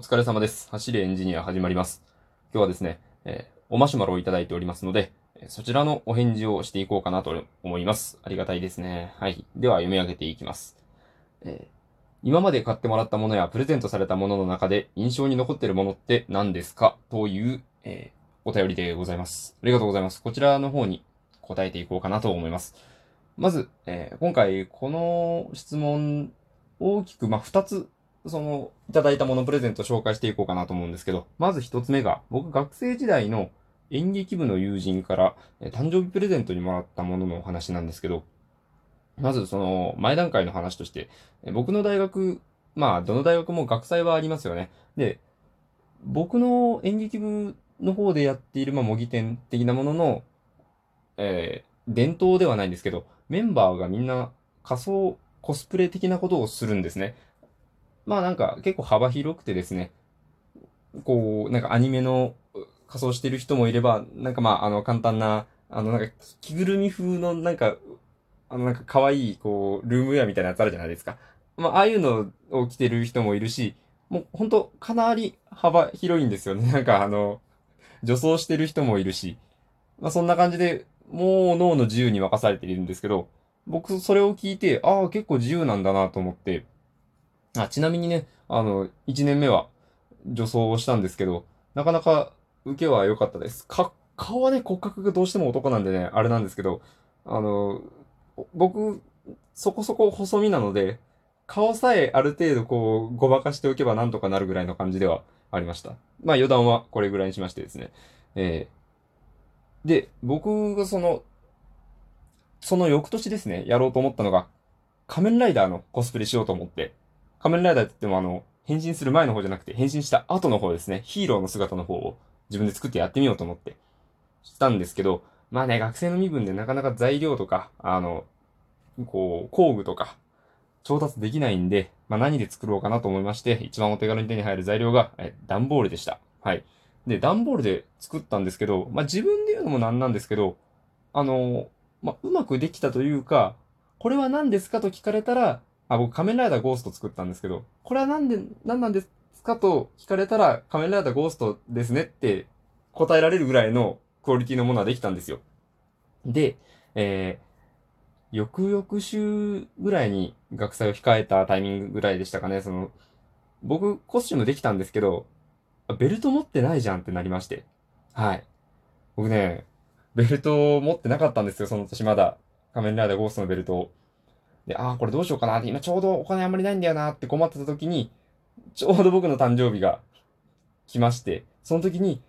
お疲れ様です。走れエンジニア始まります。今日はですね、えーおマシュマロをいただいておりますので、そちらのお返事をしていこうかなと思います。ありがたいですね。はい。では読み上げていきます。えー今まで買ってもらったものやプレゼントされたものの中で印象に残っているものって何ですか？という、えーお便りでございます。ありがとうございます。こちらの方に答えていこうかなと思います。まず、えー今回この質問大きく、まあ、二つその、いただいたものプレゼント紹介していこうかなと思うんですけど、まず一つ目が、僕学生時代の演劇部の友人から、え誕生日プレゼントにもらったもののお話なんですけど、まずその、前段階の話として、え僕の大学、まあ、どの大学も学祭はありますよね。で、僕の演劇部の方でやっている、まあ、模擬店的なものの、えー伝統ではないんですけど、メンバーがみんな仮装、コスプレ的なことをするんですね。まあなんか結構幅広くてですね、こう、なんかアニメの仮装してる人もいれば、なんかまああの簡単な、あのなんか着ぐるみ風のなんか、あのなんか可愛いこう、ルームウェアみたいなやつあるじゃないですか。まあああいうのを着てる人もいるし、もうほんとかなり幅広いんですよね。なんかあの、女装してる人もいるし、まあそんな感じで、もう脳の自由に任されているんですけど、僕それを聞いて、ああ結構自由なんだなと思って、あ、ちなみにね、あの、1年目は女装をしたんですけど、なかなか受けは良かったです。か、顔はね、骨格がどうしても男なんでね、あれなんですけど、あの、僕、そこそこ細身なので、顔さえある程度こう、ごまかしておけばなんとかなるぐらいの感じではありました。まあ余談はこれぐらいにしましてですね。えーで、僕がその、その翌年ですね、やろうと思ったのが、仮面ライダーのコスプレしようと思って、仮面ライダーって言ってもあの、変身する前の方じゃなくて、変身した後の方ですね、ヒーローの姿の方を自分で作ってやってみようと思って、したんですけど、まあね、学生の身分でなかなか材料とか、あの、こう、工具とか、調達できないんで、まあ何で作ろうかなと思いまして、一番お手軽に手に入る材料が、え、段ボールでした。はい。で、段ボールで作ったんですけど、まあ自分で言うのもなんなんですけど、あの、まあうまくできたというか、これは何ですかと聞かれたら、あ、僕仮面ライダーゴースト作ったんですけど、これは何で、何なんですかと聞かれたら、仮面ライダーゴーストですねって答えられるぐらいのクオリティのものはできたんですよ。で、えー、翌々週ぐらいに学祭を控えたタイミングぐらいでしたかね、その、僕コスチュームできたんですけど、ベルト持ってないじゃんってなりまして。はい。僕ね、ベルトを持ってなかったんですよ、その年まだ。仮面ライダーゴーストのベルトを。で、ああ、これどうしようかなって、今ちょうどお金あんまりないんだよなって困ってた時に、ちょうど僕の誕生日が来まして、その時に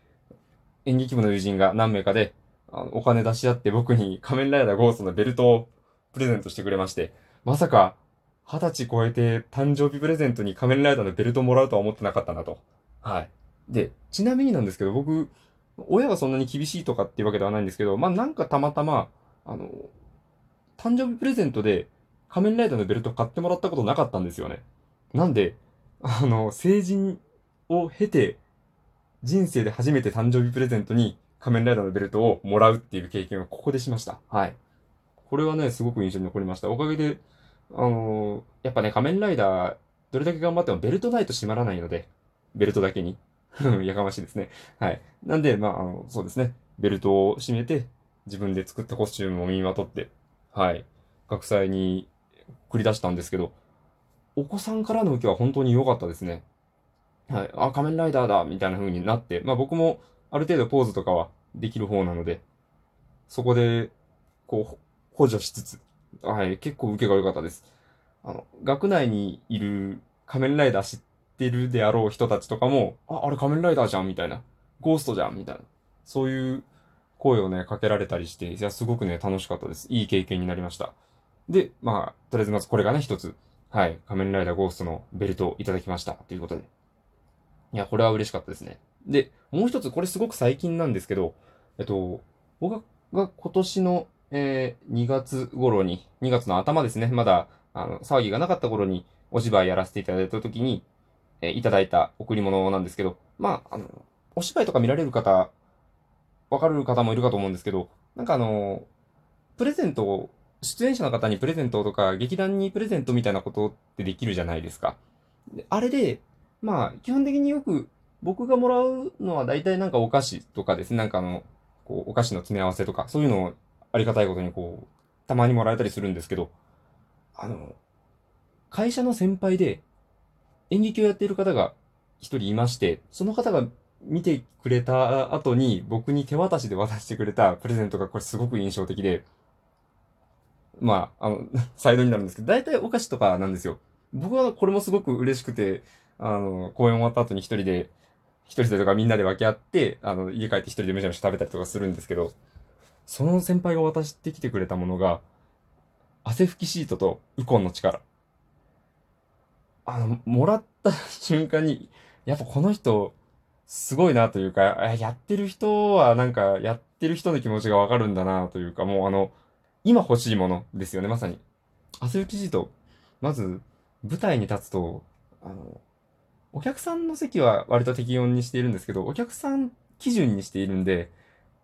演劇部の友人が何名かで、あのお金出し合って僕に仮面ライダーゴーストのベルトをプレゼントしてくれまして、まさか二十歳超えて誕生日プレゼントに仮面ライダーのベルトもらうとは思ってなかったなと。はい。で、ちなみになんですけど、僕、親がそんなに厳しいとかっていうわけではないんですけど、まあなんかたまたま、あの、誕生日プレゼントで仮面ライダーのベルト買ってもらったことなかったんですよね。なんで、あの、成人を経て、人生で初めて誕生日プレゼントに仮面ライダーのベルトをもらうっていう経験をここでしました。はい。これはね、すごく印象に残りました。おかげで、あのやっぱね、仮面ライダー、どれだけ頑張ってもベルトないと閉まらないので、ベルトだけに。やかましいですね。はい。なんで、まあ、あの、そうですね。ベルトを締めて、自分で作ったコスチュームを身にまとって、はい。学祭に繰り出したんですけど、お子さんからの受けは本当に良かったですね。はい。あ、仮面ライダーだみたいな風になって、まあ僕もある程度ポーズとかはできる方なので、そこで、こう、補助しつつ、はい。結構受けが良かったです。あの、学内にいる仮面ライダー知ってるであろう人たちとかも、あ、あれ仮面ライダーじゃんみたいな。ゴーストじゃんみたいな。そういう声をね、かけられたりして、いや、すごくね、楽しかったです。いい経験になりました。で、まあ、とりあえずまずこれがね、一つ、はい、仮面ライダーゴーストのベルトをいただきました。ということで。いや、これは嬉しかったですね。で、もう一つ、これすごく最近なんですけど、えっと、僕が今年の、えー2月頃に、2月の頭ですね、まだ、あの、騒ぎがなかった頃に、お芝居やらせていただいた時に、えーいただいた贈り物なんですけど、まあ、あの、お芝居とか見られる方、わかる方もいるかと思うんですけど、なんかあの、プレゼントを、出演者の方にプレゼントとか、劇団にプレゼントみたいなことってできるじゃないですか。あれで、まあ、基本的によく僕がもらうのは大体なんかお菓子とかですね、なんかあの、こう、お菓子の詰め合わせとか、そういうのをありがたいことにこう、たまにもらえたりするんですけど、あの、会社の先輩で演劇をやっている方が一人いまして、その方が見てくれた後に僕に手渡しで渡してくれたプレゼントがこれすごく印象的で、まあ、あの、サイドになるんですけど、大体お菓子とかなんですよ。僕はこれもすごく嬉しくて、あの、公演終わった後に一人で、一人でとかみんなで分け合って、あの、家帰って一人でめちゃめちゃ食べたりとかするんですけど、その先輩が渡してきてくれたものが、汗拭きシートとウコンの力。あの、もらった瞬間に、やっぱこの人、すごいなというか、やってる人はなんか、やってる人の気持ちがわかるんだなというか、もうあの、今欲しいものですよね、まさに。汗拭きシート。まず、舞台に立つと、あの、お客さんの席は割と適温にしているんですけど、お客さん基準にしているんで、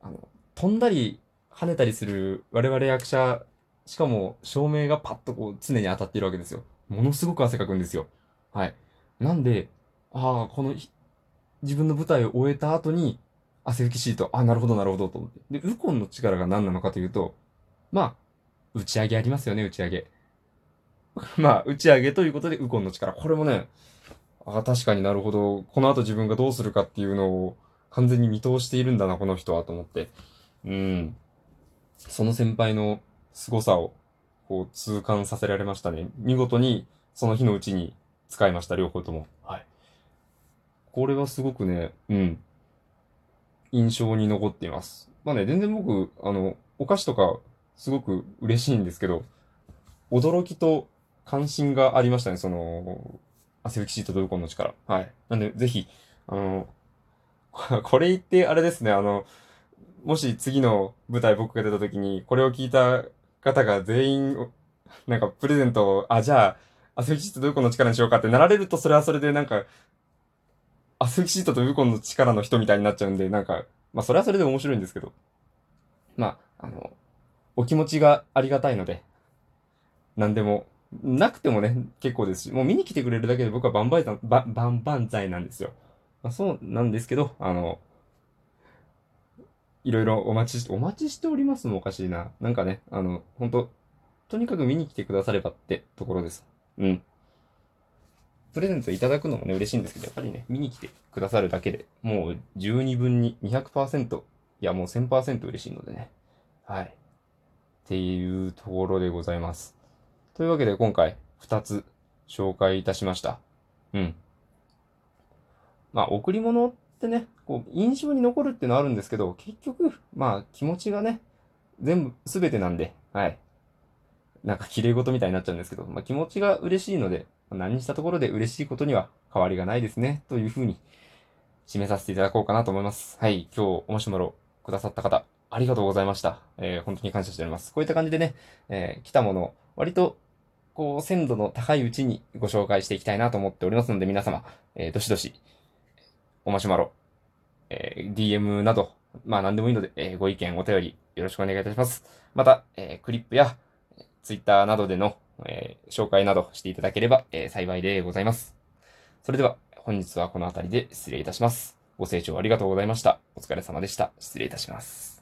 あの、飛んだり跳ねたりする我々役者、しかも照明がパッとこう常に当たっているわけですよ。ものすごく汗かくんですよ。はい。なんで、ああ、この自分の舞台を終えた後に汗拭きシート、あ、なるほどなるほどと思って。で、ウコンの力が何なのかというと、まあ、打ち上げありますよね、打ち上げ。まあ、打ち上げということでウコンの力。これもね、ああ確かになるほど。この後自分がどうするかっていうのを完全に見通しているんだな、この人は、と思って。うん。その先輩の凄さを、こう、痛感させられましたね。見事に、その日のうちに使いました、両方とも。はい。これはすごくね、うん。印象に残っています。まあね、全然僕、あの、お菓子とか、すごく嬉しいんですけど、驚きと関心がありましたね、その、汗拭きシートドルコンの力。はい。なんで、ぜひ、あの、これ言ってあれですね、あの、もし次の舞台僕が出た時に、これを聞いた方が全員、なんかプレゼントを、あ、じゃあ、汗拭きシートドルコンの力にしようかってなられると、それはそれでなんか、汗拭きシートとウコンの力の人みたいになっちゃうんで、なんか、まあそれはそれで面白いんですけど、まあ、あの、お気持ちがありがたいので、何でもなくてもね、結構ですし、もう見に来てくれるだけで僕は万々歳、ば、万々歳なんですよ。まあ、そうなんですけど、あの、いろいろお待ちし、お待ちしておりますもおかしいな。なんかね、あの、本当とにかく見に来てくださればってところです。うん。プレゼントいただくのもね、嬉しいんですけど、やっぱりね、見に来てくださるだけでもう十二分に200%、いやもう1000%嬉しいのでね。はい。ていうところでございます。というわけで今回2つ紹介いたしました。うん。まあ、贈り物ってね、こう、印象に残るっていうのはあるんですけど、結局、まあ、気持ちがね、全部、すべてなんで、はい。なんか綺麗事みたいになっちゃうんですけど、まあ、気持ちが嬉しいので、何にしたところで嬉しいことには変わりがないですね、というふうに締めさせていただこうかなと思います。はい。今日、おもしもろくださった方、ありがとうございました。えー、本当に感謝しております。こういった感じでね、えー、来たもの、割とこう、鮮度の高いうちにご紹介していきたいなと思っておりますので、皆様、えー、どしどし、おマシュマロ、え、DM など、まあ何でもいいので、え、ご意見、お便り、よろしくお願いいたします。また、えー、クリップや、ツイッターなどでの、え、紹介などしていただければ、え、幸いでございます。それでは、本日はこの辺りで失礼いたします。ご清聴ありがとうございました。お疲れ様でした。失礼いたします。